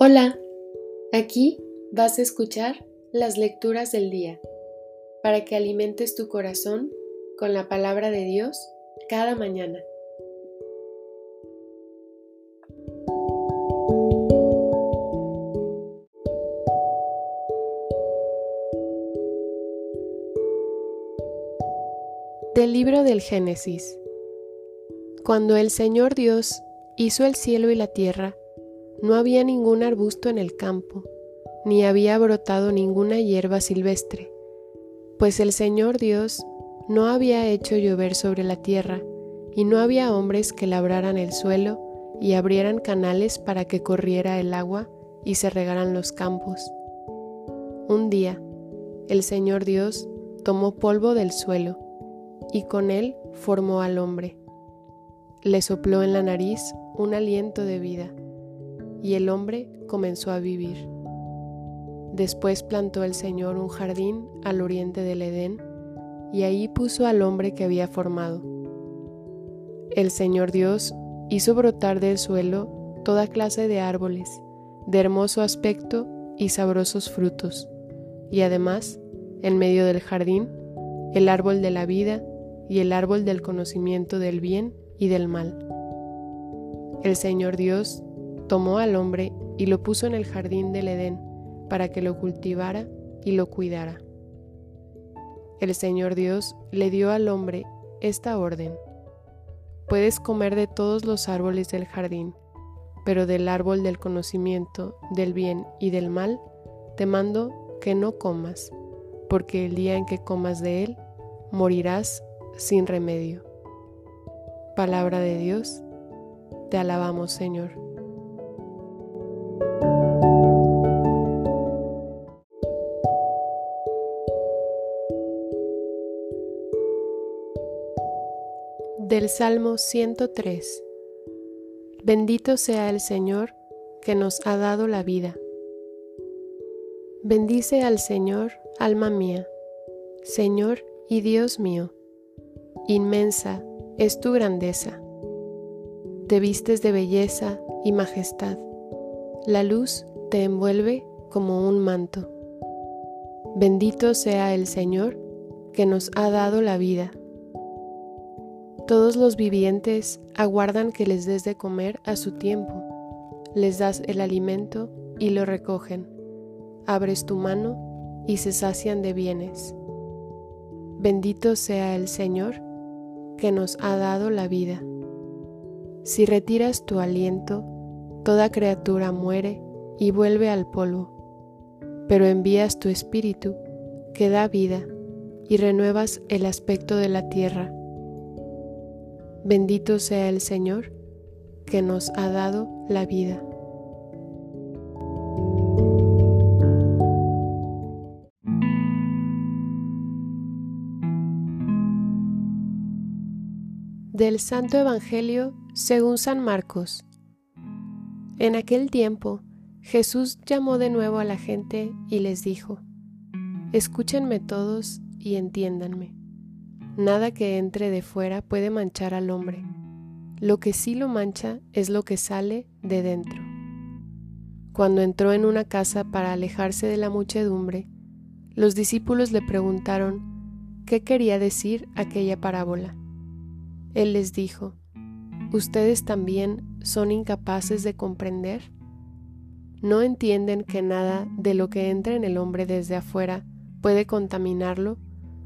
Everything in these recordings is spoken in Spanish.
Hola, aquí vas a escuchar las lecturas del día para que alimentes tu corazón con la palabra de Dios cada mañana. Del libro del Génesis. Cuando el Señor Dios hizo el cielo y la tierra, no había ningún arbusto en el campo, ni había brotado ninguna hierba silvestre, pues el Señor Dios no había hecho llover sobre la tierra, y no había hombres que labraran el suelo y abrieran canales para que corriera el agua y se regaran los campos. Un día, el Señor Dios tomó polvo del suelo, y con él formó al hombre. Le sopló en la nariz un aliento de vida y el hombre comenzó a vivir. Después plantó el Señor un jardín al oriente del Edén, y ahí puso al hombre que había formado. El Señor Dios hizo brotar del suelo toda clase de árboles, de hermoso aspecto y sabrosos frutos, y además, en medio del jardín, el árbol de la vida y el árbol del conocimiento del bien y del mal. El Señor Dios tomó al hombre y lo puso en el jardín del Edén para que lo cultivara y lo cuidara. El Señor Dios le dio al hombre esta orden. Puedes comer de todos los árboles del jardín, pero del árbol del conocimiento del bien y del mal te mando que no comas, porque el día en que comas de él, morirás sin remedio. Palabra de Dios, te alabamos Señor. Del Salmo 103 Bendito sea el Señor que nos ha dado la vida. Bendice al Señor, alma mía, Señor y Dios mío. Inmensa es tu grandeza. Te vistes de belleza y majestad. La luz te envuelve como un manto. Bendito sea el Señor que nos ha dado la vida. Todos los vivientes aguardan que les des de comer a su tiempo. Les das el alimento y lo recogen. Abres tu mano y se sacian de bienes. Bendito sea el Señor que nos ha dado la vida. Si retiras tu aliento, toda criatura muere y vuelve al polvo, pero envías tu espíritu que da vida y renuevas el aspecto de la tierra Bendito sea el Señor que nos ha dado la vida. Del Santo Evangelio según San Marcos. En aquel tiempo, Jesús llamó de nuevo a la gente y les dijo, Escúchenme todos y entiéndanme. Nada que entre de fuera puede manchar al hombre. Lo que sí lo mancha es lo que sale de dentro. Cuando entró en una casa para alejarse de la muchedumbre, los discípulos le preguntaron qué quería decir aquella parábola. Él les dijo, ¿Ustedes también son incapaces de comprender? ¿No entienden que nada de lo que entra en el hombre desde afuera puede contaminarlo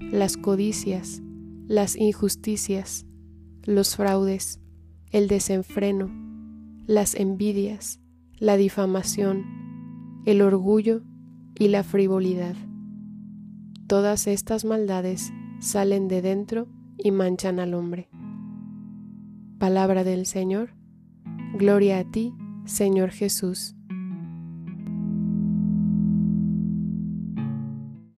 las codicias, las injusticias, los fraudes, el desenfreno, las envidias, la difamación, el orgullo y la frivolidad. Todas estas maldades salen de dentro y manchan al hombre. Palabra del Señor. Gloria a ti, Señor Jesús.